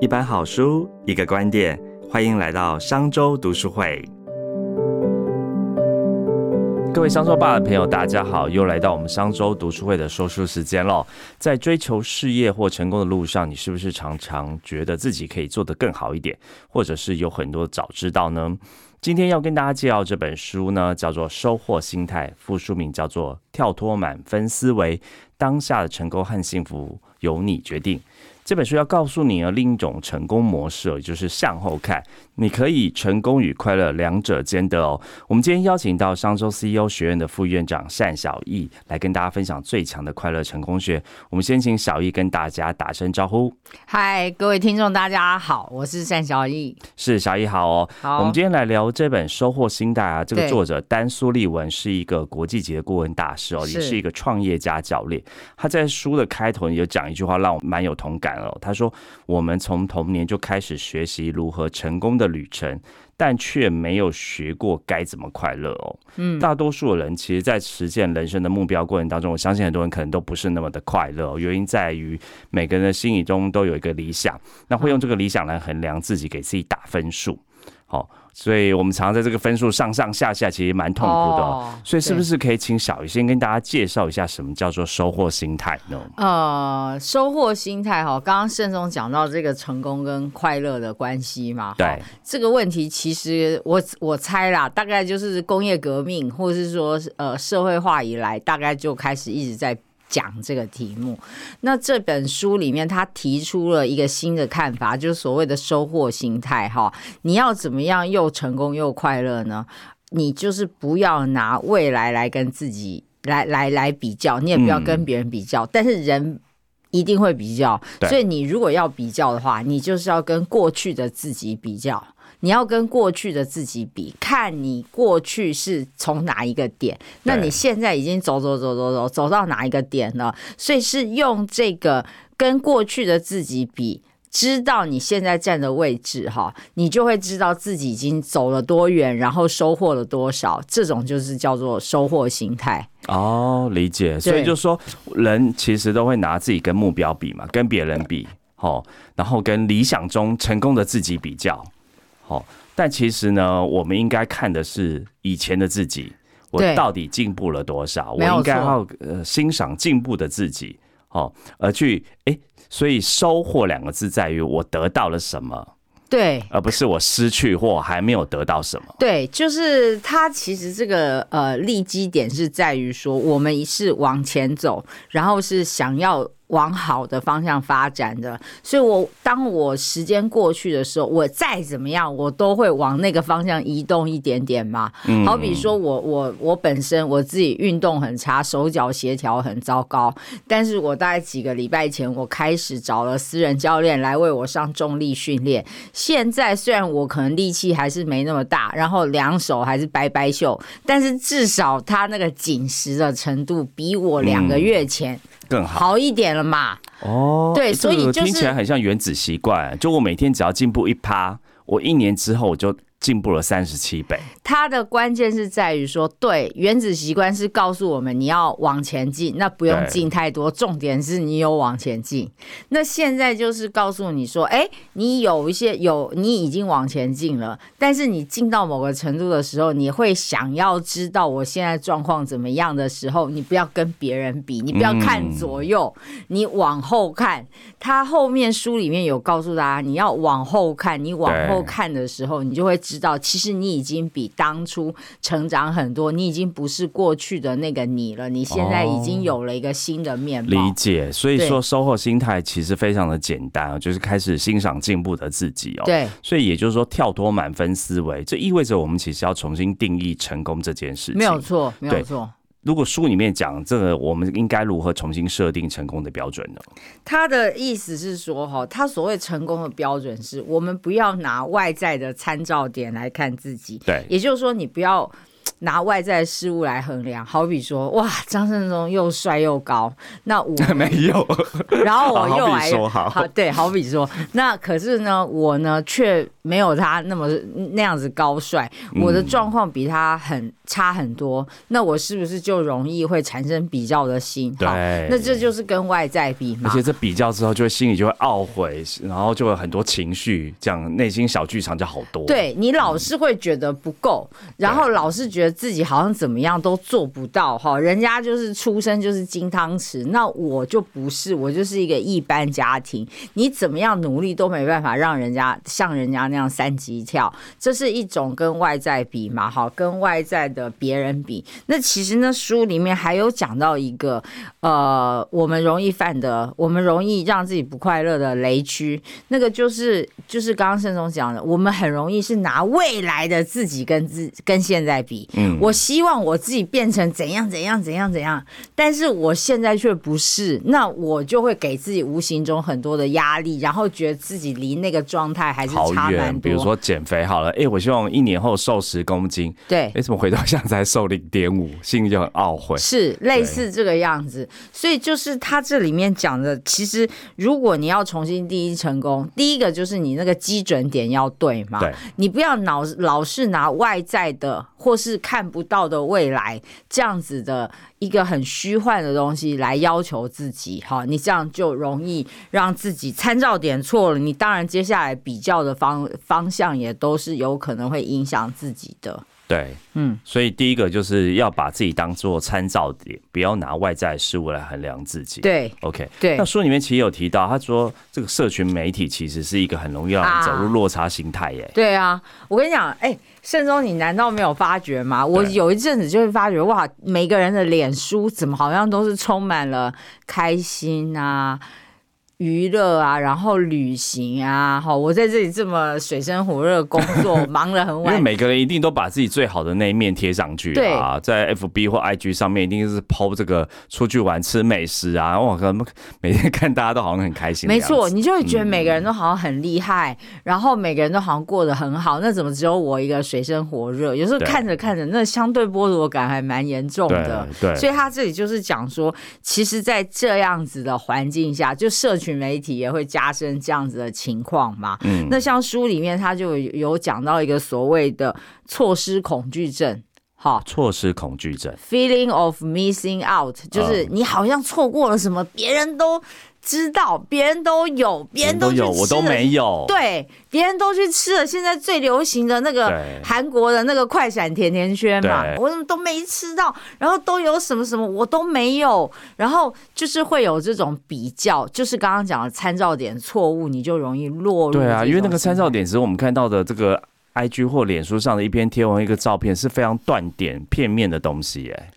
一本好书，一个观点，欢迎来到商周读书会。各位商周吧的朋友，大家好，又来到我们商周读书会的说书时间了。在追求事业或成功的路上，你是不是常常觉得自己可以做得更好一点，或者是有很多早知道呢？今天要跟大家介绍这本书呢，叫做《收获心态》，副书名叫做《跳脱满分思维》，当下的成功和幸福由你决定。这本书要告诉你啊另一种成功模式，也就是向后看，你可以成功与快乐两者兼得哦。我们今天邀请到商周 CEO 学院的副院长单小艺来跟大家分享最强的快乐成功学。我们先请小易跟大家打声招呼。嗨，各位听众，大家好，我是单小艺。是小易好哦。好，我们今天来聊这本《收获心态》啊，这个作者丹苏利文是一个国际级的顾问大师哦，也是一个创业家教练。他在书的开头有讲一句话，让我蛮有同感哦。他说：“我们从童年就开始学习如何成功的旅程，但却没有学过该怎么快乐哦。嗯，大多数的人其实，在实现人生的目标过程当中，我相信很多人可能都不是那么的快乐。原因在于每个人的心里中都有一个理想，那会用这个理想来衡量自己，给自己打分数。好。”所以我们常常在这个分数上上下下，其实蛮痛苦的。所以是不是可以请小鱼先跟大家介绍一下什么叫做收获心态呢？呃，收获心态哈，刚刚盛总讲到这个成功跟快乐的关系嘛。对这个问题，其实我我猜啦，大概就是工业革命，或者是说呃社会化以来，大概就开始一直在。讲这个题目，那这本书里面他提出了一个新的看法，就是所谓的收获心态。哈，你要怎么样又成功又快乐呢？你就是不要拿未来来跟自己来来来比较，你也不要跟别人比较，但是人一定会比较。所以你如果要比较的话，你就是要跟过去的自己比较。你要跟过去的自己比，看你过去是从哪一个点，那你现在已经走走走走走走到哪一个点了？所以是用这个跟过去的自己比，知道你现在站的位置哈，你就会知道自己已经走了多远，然后收获了多少。这种就是叫做收获心态。哦，理解。所以就说人其实都会拿自己跟目标比嘛，跟别人比，哦，然后跟理想中成功的自己比较。哦，但其实呢，我们应该看的是以前的自己，我到底进步了多少？我应该要呃欣赏进步的自己，哦，而去哎，所以收获两个字在于我得到了什么，对，而不是我失去或还没有得到什么。对，就是他其实这个呃立基点是在于说，我们是往前走，然后是想要。往好的方向发展的，所以我当我时间过去的时候，我再怎么样，我都会往那个方向移动一点点嘛。好比说我我我本身我自己运动很差，手脚协调很糟糕，但是我大概几个礼拜前，我开始找了私人教练来为我上重力训练。现在虽然我可能力气还是没那么大，然后两手还是掰掰袖，但是至少他那个紧实的程度比我两个月前。更好好一点了嘛？哦，对，所以听起来很像原子习惯。就我每天只要进步一趴，我一年之后我就。进步了三十七倍。它的关键是在于说，对原子习惯是告诉我们你要往前进，那不用进太多，重点是你有往前进。那现在就是告诉你说，哎，你有一些有你已经往前进了，但是你进到某个程度的时候，你会想要知道我现在状况怎么样的时候，你不要跟别人比，你不要看左右，你往后看。他后面书里面有告诉大家，你要往后看，你往后看的时候，你就会。知道，其实你已经比当初成长很多，你已经不是过去的那个你了，你现在已经有了一个新的面貌。理解，所以说收获心态其实非常的简单，就是开始欣赏进步的自己哦。对，所以也就是说跳脱满分思维，这意味着我们其实要重新定义成功这件事情。没有错，没有错。如果书里面讲这个，我们应该如何重新设定成功的标准呢？他的意思是说，哈，他所谓成功的标准是我们不要拿外在的参照点来看自己。对，也就是说，你不要拿外在事物来衡量，好比说，哇，张胜忠又帅又高，那我 没有，然后 我又来说好，对，好比说，那可是呢，我呢却没有他那么那样子高帅，我的状况比他很差很多，那我是不是就容易会产生比较的心？对，那这就是跟外在比嘛。而且这比较之后，就会心里就会懊悔，然后就有很多情绪，这样内心小剧场就好多。对你老是会觉得不够，然后老是觉得自己好像怎么样都做不到哈，人家就是出生就是金汤匙，那我就不是，我就是一个一般家庭，你怎么样努力都没办法让人家像人家那样三级跳，这是一种跟外在比嘛，哈，跟外在的别人比。那其实呢，书里面还有讲到一个，呃，我们容易犯的，我们容易让自己不快乐的雷区，那个就是就是刚刚盛总讲的，我们很容易是拿未来的自己跟自跟现在比，嗯，我希望我自己变成怎样怎样怎样怎样，但是我现在却不是，那我就会给自己无形中很多的压力，然后觉得自己离那个状态还是差蛮多。比如说减肥好了，哎，我希望一年后瘦十公斤，对，为什么回到现在瘦零点五，心里就很懊悔。是类似这个样子，所以就是他这里面讲的，其实如果你要重新第一成功，第一个就是你那个基准点要对嘛，对，你不要老老是拿外在的或是看不到的未来这样子的一个很虚幻的东西来要求自己，哈，你这样就容易让自己参照点错了，你当然接下来比较的方方向也都是有可能会影响自己的。对，嗯，所以第一个就是要把自己当做参照点，不要拿外在事物来衡量自己。对，OK，对。那书里面其实有提到，他说这个社群媒体其实是一个很容易让人走入落差心态耶。对啊，我跟你讲，哎，盛忠，你难道没有发觉吗？我有一阵子就会发觉，哇，每个人的脸书怎么好像都是充满了开心啊。娱乐啊，然后旅行啊，好，我在这里这么水深火热工作，忙了很晚。因为每个人一定都把自己最好的那一面贴上去啊，在 FB 或 IG 上面一定是抛这个出去玩、吃美食啊，哇，可能每天看大家都好像很开心。没错，你就会觉得每个人都好像很厉害，然后每个人都好像过得很好，那怎么只有我一个水深火热？有时候看着看着，那相对剥夺感还蛮严重的。对，所以他这里就是讲说，其实，在这样子的环境下，就社群。媒体也会加深这样子的情况嘛？嗯，那像书里面他就有讲到一个所谓的错失恐惧症，好，错失恐惧症，feeling of missing out，就是你好像错过了什么，别人都。知道别人都有，别人都有，我都没有。对，别人都去吃了现在最流行的那个韩国的那个快闪甜甜圈嘛，我怎么都没吃到？然后都有什么什么，我都没有。然后就是会有这种比较，就是刚刚讲的参照点错误，你就容易落入。对啊，因为那个参照点只是我们看到的这个 IG 或脸书上的一篇贴文，一个照片是非常断点、片面的东西，哎。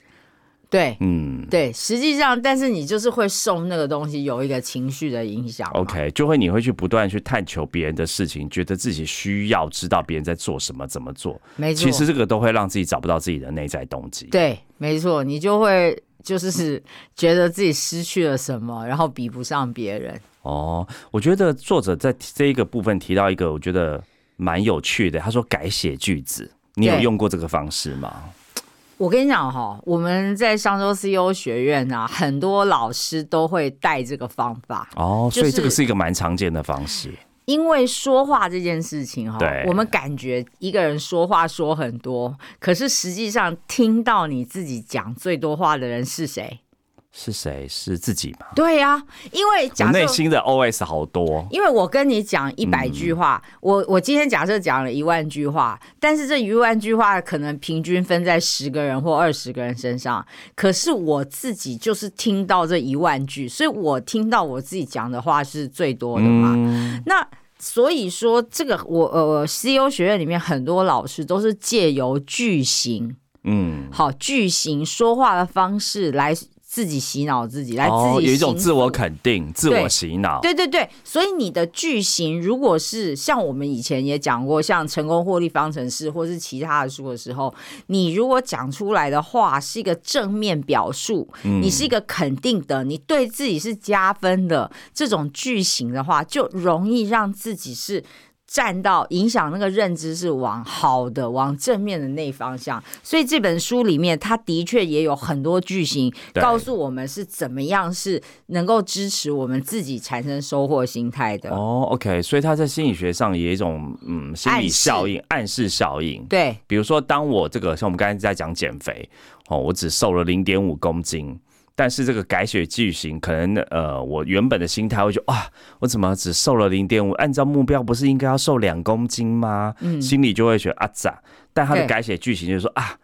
对，嗯，对，实际上，但是你就是会受那个东西有一个情绪的影响。OK，就会你会去不断去探求别人的事情，觉得自己需要知道别人在做什么，怎么做。没错，其实这个都会让自己找不到自己的内在动机。对，没错，你就会就是觉得自己失去了什么，然后比不上别人。哦，我觉得作者在这一个部分提到一个我觉得蛮有趣的，他说改写句子，你有用过这个方式吗？我跟你讲哈，我们在商周 CEO 学院啊，很多老师都会带这个方法哦，所以这个是一个蛮常见的方式。因为说话这件事情哈，我们感觉一个人说话说很多，可是实际上听到你自己讲最多话的人是谁？是谁？是自己吗？对呀，因为我内心的 OS 好多。因为我跟你讲一百句话，我我今天假设讲了一万句话，但是这一万句话可能平均分在十个人或二十个人身上，可是我自己就是听到这一万句，所以我听到我自己讲的话是最多的嘛。那所以说，这个我呃，CEO 学院里面很多老师都是借由句型，嗯，好句型说话的方式来。自己洗脑自己，来自己有一种自我肯定、自我洗脑。对对对，所以你的句型如果是像我们以前也讲过，像成功获利方程式或是其他的书的时候，你如果讲出来的话是一个正面表述，你是一个肯定的，你对自己是加分的这种句型的话，就容易让自己是。站到影响那个认知是往好的、往正面的那方向，所以这本书里面，它的确也有很多句型告诉我们是怎么样是能够支持我们自己产生收获心态的。哦，OK，所以它在心理学上也有一种嗯心理效应、暗示效应。对，比如说，当我这个像我们刚才在讲减肥哦，我只瘦了零点五公斤。但是这个改写句型，可能呃，我原本的心态会觉得，哇，我怎么只瘦了零点五？按照目标不是应该要瘦两公斤吗？嗯，心里就会觉得啊咋？但他的改写句型就是说啊，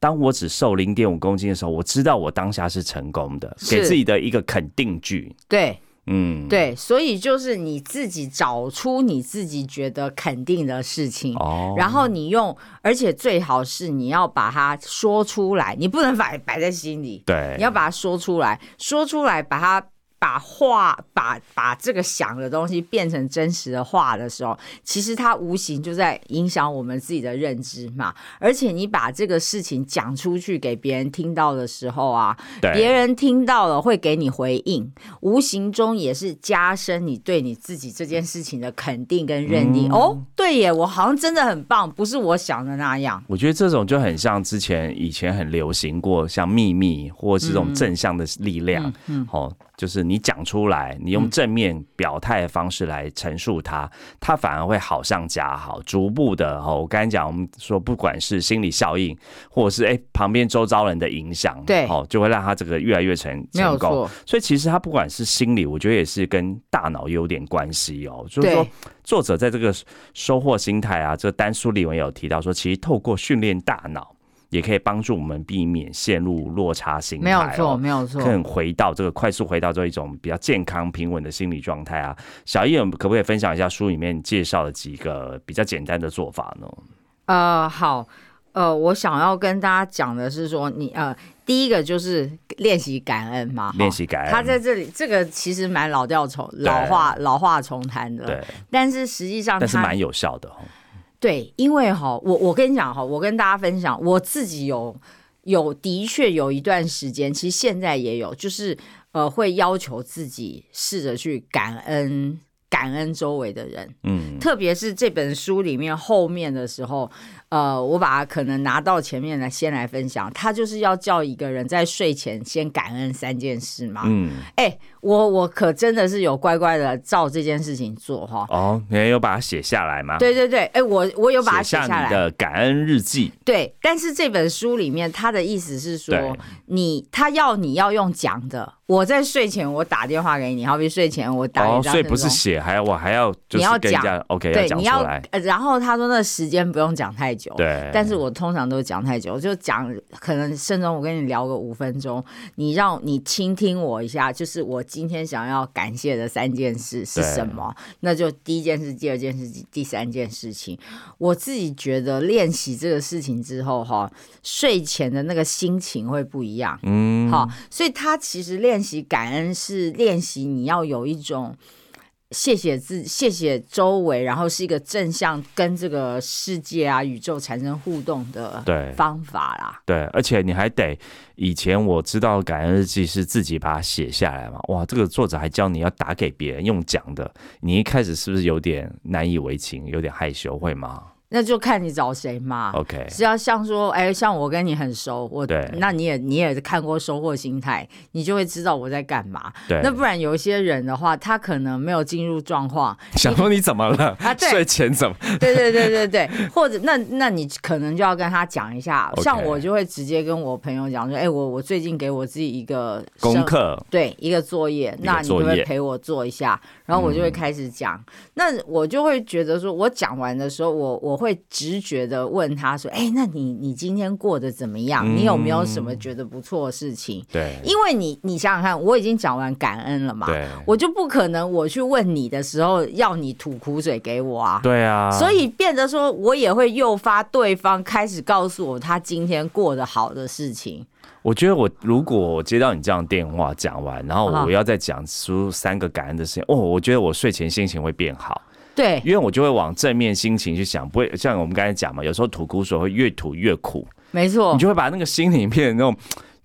当我只瘦零点五公斤的时候，我知道我当下是成功的，给自己的一个肯定句。对。嗯，对，所以就是你自己找出你自己觉得肯定的事情，哦，然后你用，而且最好是你要把它说出来，你不能摆摆在心里，对，你要把它说出来，说出来，把它。把话把把这个想的东西变成真实的话的时候，其实它无形就在影响我们自己的认知嘛。而且你把这个事情讲出去给别人听到的时候啊，别人听到了会给你回应，无形中也是加深你对你自己这件事情的肯定跟认定。哦，对耶，我好像真的很棒，不是我想的那样。我觉得这种就很像之前以前很流行过，像秘密或是这种正向的力量，嗯，哦。就是你讲出来，你用正面表态的方式来陈述它，它反而会好上加好，逐步的哦。我刚才讲，我们说不管是心理效应，或者是哎旁边周遭人的影响，对，哦，就会让他这个越来越成成功。所以其实他不管是心理，我觉得也是跟大脑有点关系哦。就是说，作者在这个收获心态啊，这个丹书里文有提到说，其实透过训练大脑。也可以帮助我们避免陷入落差心态，没有错，没有错，更回到这个快速回到这一种比较健康平稳的心理状态啊。小叶可不可以分享一下书里面介绍的几个比较简单的做法呢？呃，好，呃，我想要跟大家讲的是说，你呃，第一个就是练习感恩嘛，练习感恩。他在这里，这个其实蛮老调重老话老话重谈的，对。但是实际上，但是蛮有效的对，因为哈，我我跟你讲哈，我跟大家分享，我自己有有的确有一段时间，其实现在也有，就是呃，会要求自己试着去感恩感恩周围的人，嗯，特别是这本书里面后面的时候。呃，我把它可能拿到前面来，先来分享。他就是要叫一个人在睡前先感恩三件事嘛。嗯，哎，我我可真的是有乖乖的照这件事情做哈。哦，你有把它写下来吗？对对对，哎，我我有把它写下来。的感恩日记。对，但是这本书里面他的意思是说，你他要你要用讲的。我在睡前我打电话给你，好比睡前我打一张。哦，所以不是写，还要我还要你要讲，OK，要讲出来。然后他说那时间不用讲太久。对，但是我通常都讲太久，就讲可能甚至我跟你聊个五分钟，你让你倾听我一下，就是我今天想要感谢的三件事是什么？那就第一件事、第二件事、第三件事情。我自己觉得练习这个事情之后，哈，睡前的那个心情会不一样。嗯，好，所以他其实练习感恩是练习你要有一种。谢谢自，谢谢周围，然后是一个正向跟这个世界啊、宇宙产生互动的方法啦。对，而且你还得，以前我知道感恩日记是自己把它写下来嘛。哇，这个作者还教你要打给别人用讲的，你一开始是不是有点难以为情，有点害羞，会吗？那就看你找谁嘛。OK，是要像说，哎，像我跟你很熟，我，那你也你也看过收获心态，你就会知道我在干嘛。对，那不然有一些人的话，他可能没有进入状况，想说你怎么了？啊，睡前怎么？对对对对对，或者那那你可能就要跟他讲一下，像我就会直接跟我朋友讲说，哎，我我最近给我自己一个功课，对，一个作业，那你会不会陪我做一下？然后我就会开始讲，那我就会觉得说，我讲完的时候，我我会直觉的问他说：“哎，那你你今天过得怎么样？你有没有什么觉得不错的事情？”对，因为你你想想看，我已经讲完感恩了嘛，对，我就不可能我去问你的时候要你吐苦水给我啊，对啊，所以变得说我也会诱发对方开始告诉我他今天过得好的事情。我觉得我如果我接到你这样电话讲完，然后我要再讲出三个感恩的事情，哦，我觉得我睡前心情会变好。对，因为我就会往正面心情去想，不会像我们刚才讲嘛，有时候吐苦水会越吐越苦。没错，你就会把那个心里面那种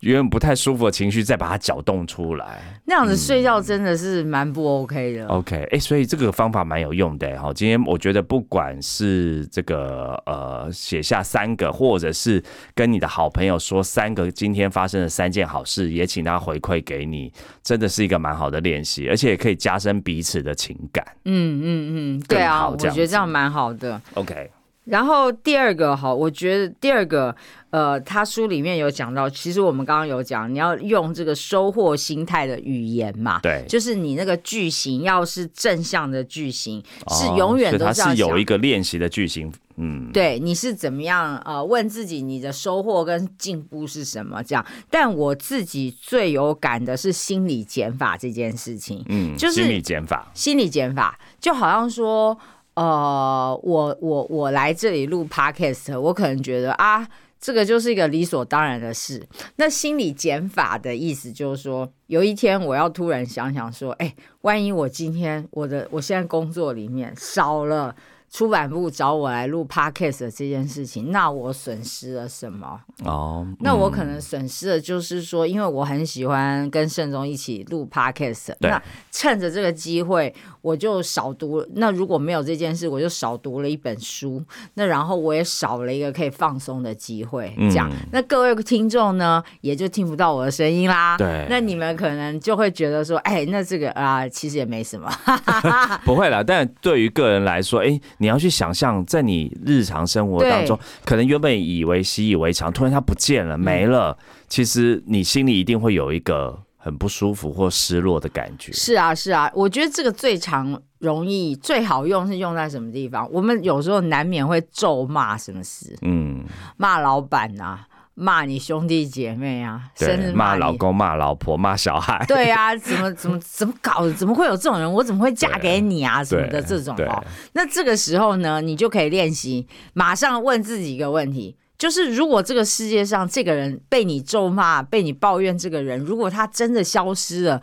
原本不太舒服的情绪，再把它搅动出来。那样子睡觉真的是蛮不 OK 的。OK，哎，所以这个方法蛮有用的。哈，今天我觉得不管是这个呃写下三个，或者是跟你的好朋友说三个今天发生的三件好事，也请他回馈给你，真的是一个蛮好的练习，而且也可以加深彼此的情感。嗯嗯嗯，对啊，我觉得这样蛮好的。OK。然后第二个哈，我觉得第二个，呃，他书里面有讲到，其实我们刚刚有讲，你要用这个收获心态的语言嘛，对，就是你那个句型要是正向的句型，是永远都是有一个练习的句型，嗯，对，你是怎么样呃问自己你的收获跟进步是什么这样？但我自己最有感的是心理减法这件事情，嗯，就是心理减法，心理减法就好像说。呃，我我我来这里录 podcast，我可能觉得啊，这个就是一个理所当然的事。那心理减法的意思就是说，有一天我要突然想想说，哎，万一我今天我的我现在工作里面少了。出版部找我来录 podcast 这件事情，那我损失了什么？哦，那我可能损失的就是说，因为我很喜欢跟盛忠一起录 podcast，那趁着这个机会，我就少读。那如果没有这件事，我就少读了一本书。那然后我也少了一个可以放松的机会。这样，那各位听众呢，也就听不到我的声音啦。对，那你们可能就会觉得说，哎，那这个啊，其实也没什么。不会啦，但对于个人来说，哎。你要去想象，在你日常生活当中，可能原本以为习以为常，突然它不见了、没了，其实你心里一定会有一个很不舒服或失落的感觉。是啊，是啊，我觉得这个最常、容易、最好用是用在什么地方？我们有时候难免会咒骂什么事，嗯，骂老板呐。骂你兄弟姐妹啊，甚至骂老公、骂老婆、骂小孩。对啊，怎么怎么怎么搞的？怎么会有这种人？我怎么会嫁给你啊？什么的这种哦。那这个时候呢，你就可以练习，马上问自己一个问题：就是如果这个世界上这个人被你咒骂、被你抱怨，这个人如果他真的消失了，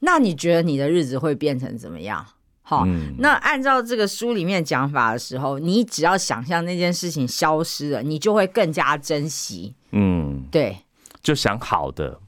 那你觉得你的日子会变成怎么样？好，那按照这个书里面讲法的时候，你只要想象那件事情消失了，你就会更加珍惜。嗯，对，就想好的，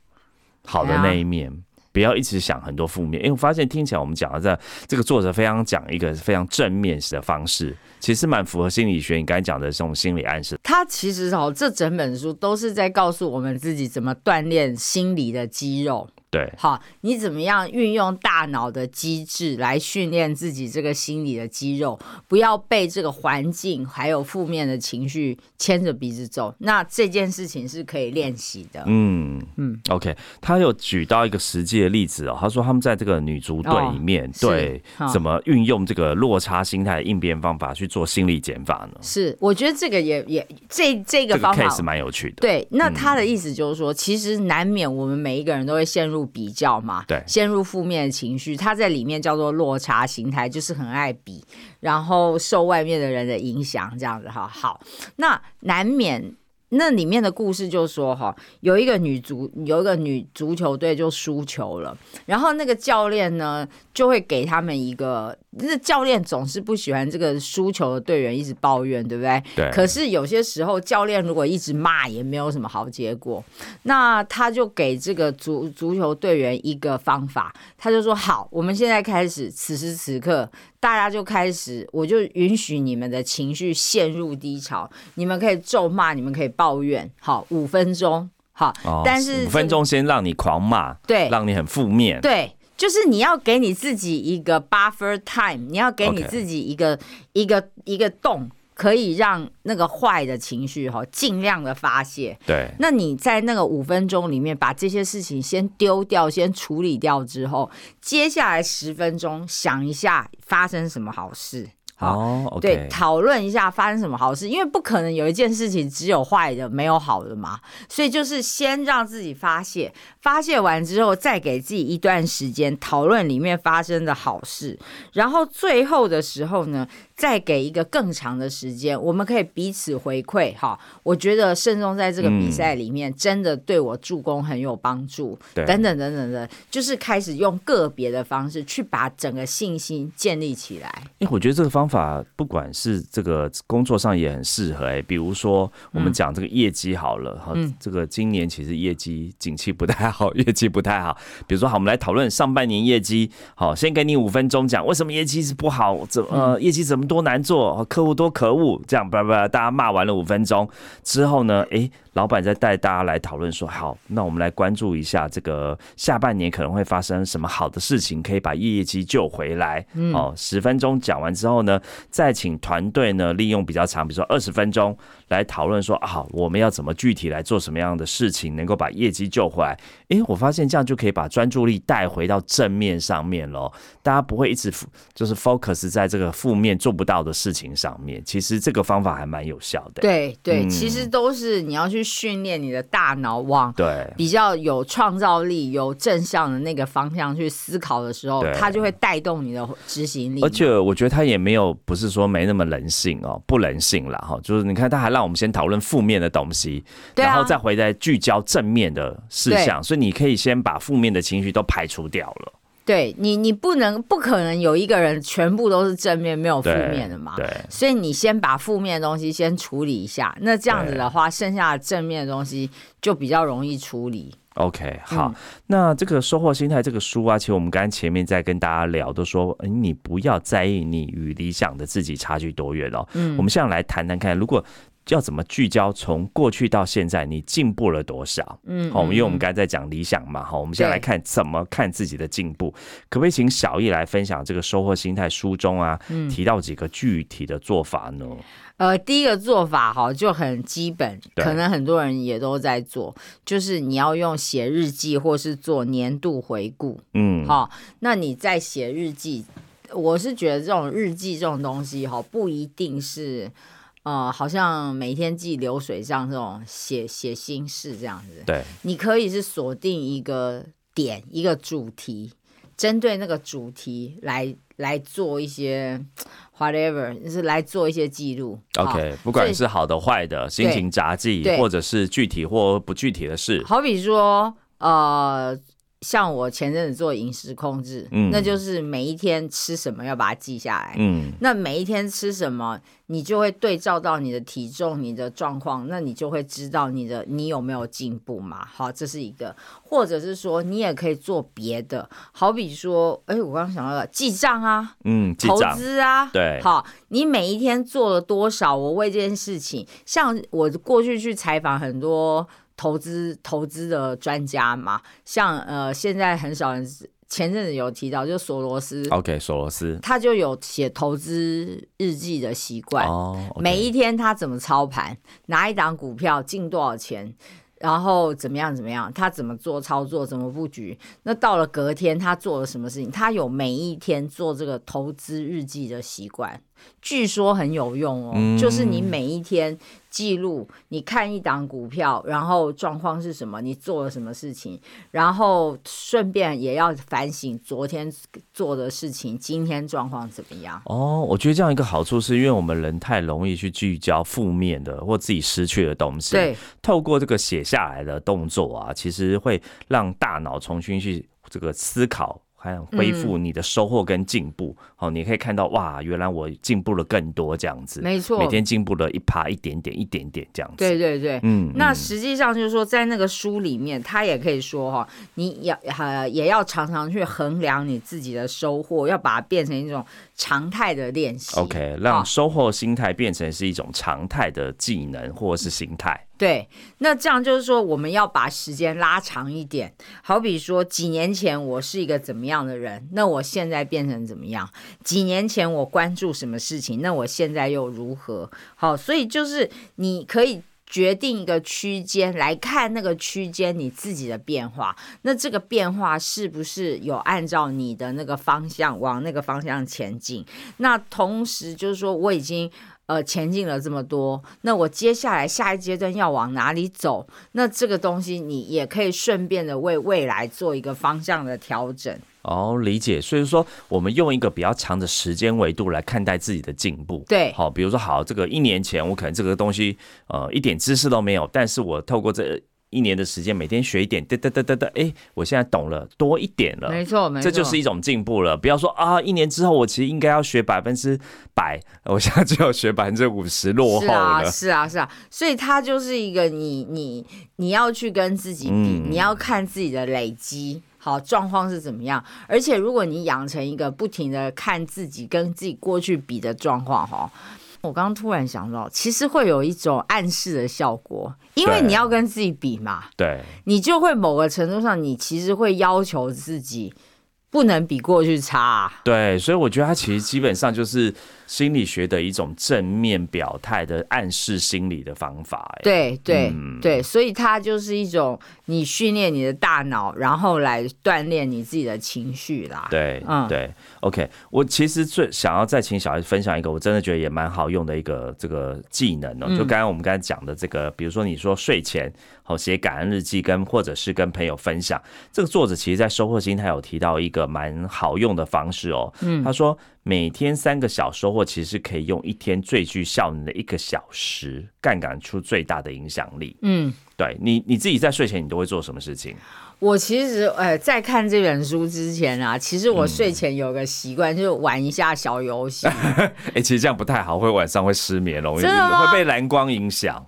好的那一面，不要一直想很多负面。因为我发现听起来我们讲的这这个作者非常讲一个非常正面的方式，其实蛮符合心理学你刚才讲的这种心理暗示。他其实哦，这整本书都是在告诉我们自己怎么锻炼心理的肌肉。对，好，你怎么样运用大脑的机制来训练自己这个心理的肌肉，不要被这个环境还有负面的情绪牵着鼻子走。那这件事情是可以练习的。嗯嗯，OK，他有举到一个实际的例子哦，他说他们在这个女足队里面，对，怎么运用这个落差心态的应变方法去做心理减法呢？是，我觉得这个也也这这个方法是蛮有趣的。对，那他的意思就是说，其实难免我们每一个人都会陷入。比较嘛，对，陷入负面的情绪，他在里面叫做落差形态，就是很爱比，然后受外面的人的影响，这样子哈。好，那难免。那里面的故事就说哈，有一个女足，有一个女足球队就输球了，然后那个教练呢就会给他们一个，那教练总是不喜欢这个输球的队员一直抱怨，对不对？对。可是有些时候教练如果一直骂也没有什么好结果，那他就给这个足足球队员一个方法，他就说好，我们现在开始，此时此刻。大家就开始，我就允许你们的情绪陷入低潮，你们可以咒骂，你们可以抱怨，好，五分钟，好，但是五分钟先让你狂骂，对，让你很负面，对，就是你要给你自己一个 buffer time，你要给你自己一个一个一个洞。可以让那个坏的情绪哈尽量的发泄。对，那你在那个五分钟里面把这些事情先丢掉，先处理掉之后，接下来十分钟想一下发生什么好事。好，对，讨论一下发生什么好事，因为不可能有一件事情只有坏的没有好的嘛，所以就是先让自己发泄，发泄完之后再给自己一段时间讨论里面发生的好事，然后最后的时候呢。再给一个更长的时间，我们可以彼此回馈哈。我觉得慎重在这个比赛里面真的对我助攻很有帮助，等等等等的，就是开始用个别的方式去把整个信心建立起来。哎，我觉得这个方方法不管是这个工作上也很适合哎，比如说我们讲这个业绩好了哈，这个今年其实业绩景气不太好，业绩不太好。比如说好，我们来讨论上半年业绩，好，先给你五分钟讲为什么业绩是不好，怎呃业绩怎么多难做，客户多可恶，这样叭叭大家骂完了五分钟之后呢，哎。老板在带大家来讨论说，好，那我们来关注一下这个下半年可能会发生什么好的事情，可以把业绩救回来。哦，十分钟讲完之后呢，再请团队呢利用比较长，比如说二十分钟来讨论说，啊，我们要怎么具体来做什么样的事情，能够把业绩救回来。诶，我发现这样就可以把专注力带回到正面上面喽。大家不会一直就是 focus 在这个负面做不到的事情上面。其实这个方法还蛮有效的。对对，其实都是你要去。训练你的大脑往对比较有创造力、有正向的那个方向去思考的时候，它就会带动你的执行力。而且我觉得他也没有不是说没那么人性哦，不人性了哈。就是你看，他还让我们先讨论负面的东西，然后再回来聚焦正面的事项，所以你可以先把负面的情绪都排除掉了。对你，你不能不可能有一个人全部都是正面，没有负面的嘛？对，所以你先把负面的东西先处理一下，那这样子的话，剩下的正面的东西就比较容易处理。OK，好，那这个收获心态这个书啊，其实我们刚才前面在跟大家聊，都说你不要在意你与理想的自己差距多远哦。嗯，我们现在来谈谈看，如果。要怎么聚焦？从过去到现在，你进步了多少？嗯，好，因为我们刚才在讲理想嘛，好，我们现在来看怎么看自己的进步。可不可以请小易来分享这个收获心态书中啊，提到几个具体的做法呢？呃，第一个做法哈就很基本，可能很多人也都在做，就是你要用写日记或是做年度回顾。嗯，好，那你在写日记，我是觉得这种日记这种东西哈，不一定是。呃，好像每天记流水账这种写写心事这样子，对，你可以是锁定一个点一个主题，针对那个主题来来做一些 whatever，就是来做一些记录。OK，不管是好的坏的，心情杂记，或者是具体或不具体的事，好比说呃。像我前阵子做饮食控制，嗯，那就是每一天吃什么要把它记下来，嗯，那每一天吃什么，你就会对照到你的体重、你的状况，那你就会知道你的你有没有进步嘛？好，这是一个，或者是说你也可以做别的，好比说，哎，我刚刚想到了记账啊，嗯，投资啊，对，好，你每一天做了多少？我为这件事情，像我过去去采访很多。投资投资的专家嘛，像呃，现在很少人前阵子有提到，就索罗斯，OK，索罗斯，他就有写投资日记的习惯，每一天他怎么操盘，哪一档股票进多少钱。然后怎么样怎么样？他怎么做操作？怎么布局？那到了隔天，他做了什么事情？他有每一天做这个投资日记的习惯，据说很有用哦。就是你每一天记录，你看一档股票，然后状况是什么？你做了什么事情？然后顺便也要反省昨天做的事情，今天状况怎么样？哦，我觉得这样一个好处是因为我们人太容易去聚焦负面的或自己失去的东西。对，透过这个写。下来的动作啊，其实会让大脑重新去这个思考。恢复你的收获跟进步，好，你可以看到哇，原来我进步了更多这样子，没错，每天进步了一趴一点点一点点这样子，对对对，嗯，那实际上就是说，在那个书里面，他也可以说哈，你要呃也要常常去衡量你自己的收获，要把它变成一种常态的练习，OK，让收获心态变成是一种常态的技能或者是心态。对，那这样就是说，我们要把时间拉长一点。好比说，几年前我是一个怎么样的人，那我现在变成怎么样？几年前我关注什么事情，那我现在又如何？好，所以就是你可以决定一个区间来看那个区间你自己的变化。那这个变化是不是有按照你的那个方向往那个方向前进？那同时就是说，我已经。呃，前进了这么多，那我接下来下一阶段要往哪里走？那这个东西你也可以顺便的为未来做一个方向的调整。哦，理解。所以说，我们用一个比较长的时间维度来看待自己的进步。对，好，比如说，好，这个一年前我可能这个东西呃一点知识都没有，但是我透过这一年的时间，每天学一点，哒哒哒哒哒，哎，我现在懂了多一点了，没错，没错，这就是一种进步了。不要说啊，一年之后我其实应该要学百分之百，我现在只有学百分之五十，落后了。是啊，是啊，所以它就是一个你你你要去跟自己比，你要看自己的累积。好状况是怎么样？而且如果你养成一个不停的看自己跟自己过去比的状况，哈，我刚刚突然想到，其实会有一种暗示的效果，因为你要跟自己比嘛，对，你就会某个程度上，你其实会要求自己不能比过去差。对，所以我觉得他其实基本上就是。心理学的一种正面表态的暗示心理的方法，对对对，所以它就是一种你训练你的大脑，然后来锻炼你自己的情绪啦。对，嗯，对，OK，我其实最想要再请小孩分享一个，我真的觉得也蛮好用的一个这个技能哦。就刚刚我们刚才讲的这个，比如说你说睡前好写感恩日记，跟或者是跟朋友分享，这个作者其实在收获心态有提到一个蛮好用的方式哦。嗯，他说。每天三个小收获，其实可以用一天最具效能的一个小时，杠杆出最大的影响力。嗯，对你你自己在睡前你都会做什么事情？我其实呃，在看这本书之前啊，其实我睡前有个习惯，就是玩一下小游戏。哎，其实这样不太好，会晚上会失眠，容易会被蓝光影响。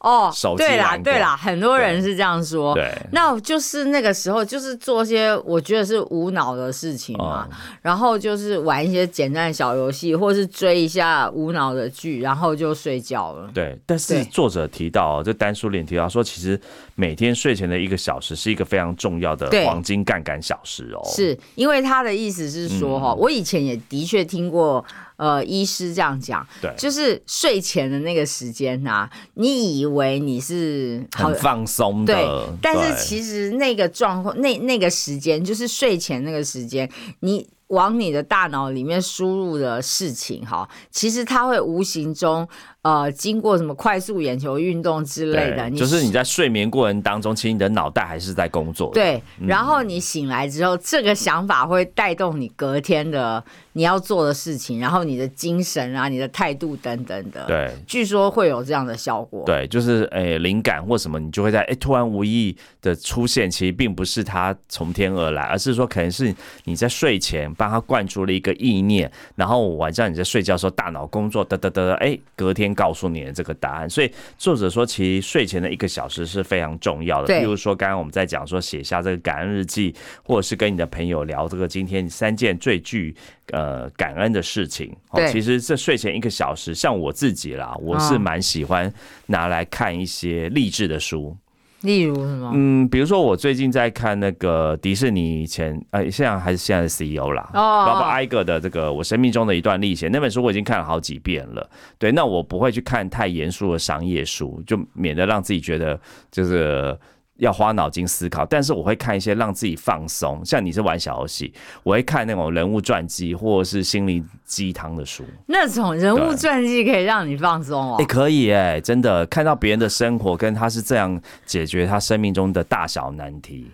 哦，对啦，对啦，很多人是这样说。对，那就是那个时候，就是做些我觉得是无脑的事情嘛，然后就是玩一些简单的小游戏，或是追一下无脑的剧，然后就睡觉了。对，但是作者提到，这丹书里提到说，其实每天睡前的一个小时是一个非常重要的黄金杠杆小时哦。是因为他的意思是说，哈，我以前也的确听过。呃，医师这样讲，对，就是睡前的那个时间呐，你以为你是很放松的，对，但是其实那个状况，那那个时间就是睡前那个时间，你。往你的大脑里面输入的事情，哈，其实它会无形中，呃，经过什么快速眼球运动之类的，就是你在睡眠过程当中，其实你的脑袋还是在工作。对，然后你醒来之后，这个想法会带动你隔天的你要做的事情，然后你的精神啊，你的态度等等的。对，据说会有这样的效果。对，就是诶，灵感或什么，你就会在诶突然无意的出现，其实并不是它从天而来，而是说可能是你在睡前。帮他灌注了一个意念，然后晚上你在睡觉的时候，大脑工作，得得得，哎，隔天告诉你的这个答案。所以作者说，其实睡前的一个小时是非常重要的。譬如说，刚刚我们在讲说，写下这个感恩日记，或者是跟你的朋友聊这个今天三件最具呃感恩的事情。对，其实这睡前一个小时，像我自己啦，我是蛮喜欢拿来看一些励志的书。例如什么？嗯，比如说我最近在看那个迪士尼以前，呃，现在还是现在的 CEO 啦，包括艾格的这个我生命中的一段历险那本书，我已经看了好几遍了。对，那我不会去看太严肃的商业书，就免得让自己觉得就是。要花脑筋思考，但是我会看一些让自己放松，像你是玩小游戏，我会看那种人物传记或者是心灵鸡汤的书。那种人物传记可以让你放松哦？也可以哎，真的看到别人的生活，跟他是这样解决他生命中的大小难题。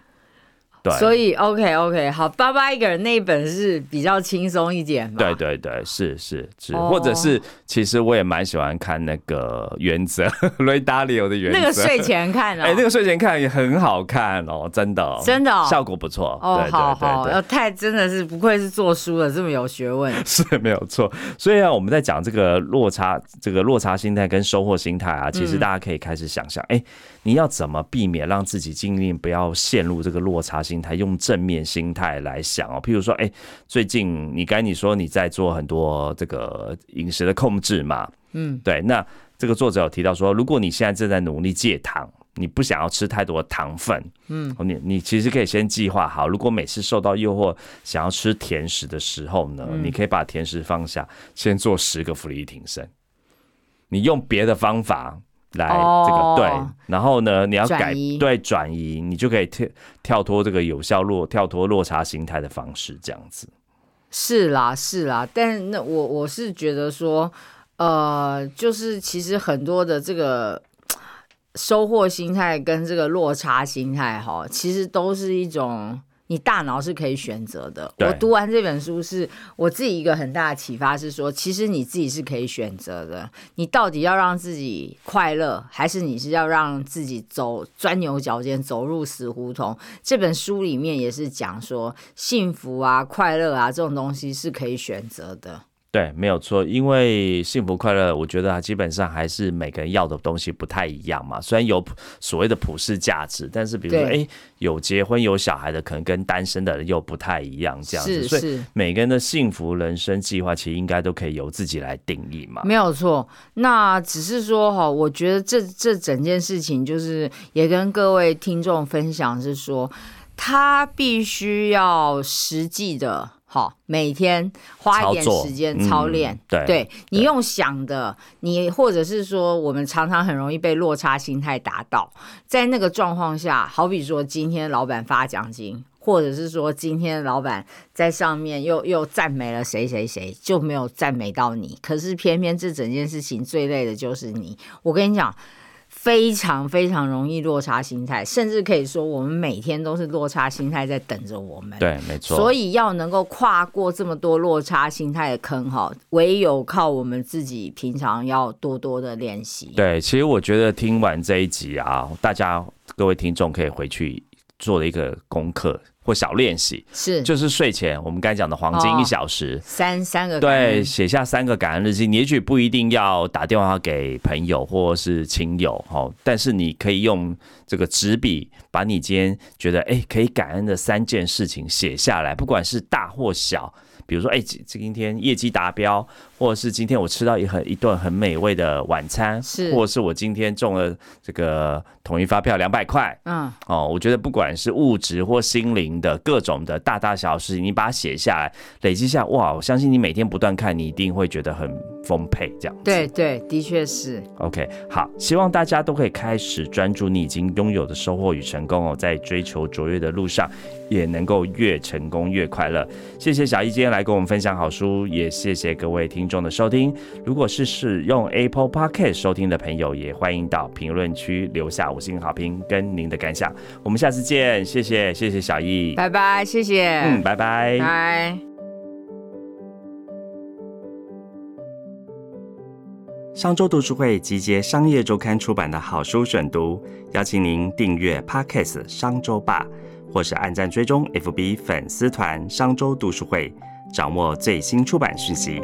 所以，OK OK，好，爸爸一个人那一本是比较轻松一点嘛？对对对，是是是，或者是其实我也蛮喜欢看那个《原则》，雷达里欧的《原则》。那个睡前看哦，哎，那个睡前看也很好看哦，真的，真的效果不错。哦，好好，太真的是不愧是做书的，这么有学问。是没有错。所以啊，我们在讲这个落差，这个落差心态跟收获心态啊，其实大家可以开始想象，哎。你要怎么避免让自己尽力不要陷入这个落差心态？用正面心态来想哦。譬如说，哎，最近你该你说你在做很多这个饮食的控制嘛？嗯，对。那这个作者有提到说，如果你现在正在努力戒糖，你不想要吃太多的糖分，嗯，你你其实可以先计划好，如果每次受到诱惑想要吃甜食的时候呢，你可以把甜食放下，先做十个俯卧撑。你用别的方法。来这个对，然后呢，你要改对转移，你就可以跳跳脱这个有效落跳脱落差心态的方式，这样子。是啦，是啦，但那我我是觉得说，呃，就是其实很多的这个收获心态跟这个落差心态哈，其实都是一种你大脑是可以选择的。我读完这本书，是我自己一个很大的启发，是说，其实你自己是可以选择的。你到底要让自己快乐，还是你是要让自己走钻牛角尖，走入死胡同？这本书里面也是讲说，幸福啊、快乐啊这种东西是可以选择的。对，没有错，因为幸福快乐，我觉得啊，基本上还是每个人要的东西不太一样嘛。虽然有所谓的普世价值，但是比如说，哎，有结婚有小孩的，可能跟单身的人又不太一样，这样子。所以每个人的幸福人生计划，其实应该都可以由自己来定义嘛。没有错，那只是说哈，我觉得这这整件事情，就是也跟各位听众分享，是说他必须要实际的。好，每天花一点时间操练。对，你用想的，你或者是说，我们常常很容易被落差心态打倒。在那个状况下，好比说今天老板发奖金，或者是说今天老板在上面又又赞美了谁谁谁，就没有赞美到你。可是偏偏这整件事情最累的就是你。我跟你讲。非常非常容易落差心态，甚至可以说我们每天都是落差心态在等着我们。对，没错。所以要能够跨过这么多落差心态的坑，哈，唯有靠我们自己平常要多多的练习。对，其实我觉得听完这一集啊，大家各位听众可以回去做了一个功课。或小练习是，就是睡前我们刚才讲的黄金一小时，三三个对，写下三个感恩日记。你也许不一定要打电话给朋友或是亲友，哈，但是你可以用这个纸笔，把你今天觉得哎可以感恩的三件事情写下来，不管是大或小。比如说，哎，今今天业绩达标，或者是今天我吃到一很一顿很美味的晚餐，是，或者是我今天中了这个统一发票两百块，嗯，哦，我觉得不管是物质或心灵的各种的大大小事，你把它写下来，累积下，哇，我相信你每天不断看，你一定会觉得很丰沛，这样。对对，的确是。OK，好，希望大家都可以开始专注你已经拥有的收获与成功哦，在追求卓越的路上。也能够越成功越快乐。谢谢小易今天来跟我们分享好书，也谢谢各位听众的收听。如果是使用 Apple Podcast 收听的朋友，也欢迎到评论区留下五星好评跟您的感想。我们下次见，谢谢谢谢小易，拜拜，谢谢，嗯，拜拜，拜。商周读书会集结商业周刊出版的好书选读，邀请您订阅 Podcast 商周吧。或是按赞追踪 FB 粉丝团商周读书会，掌握最新出版讯息。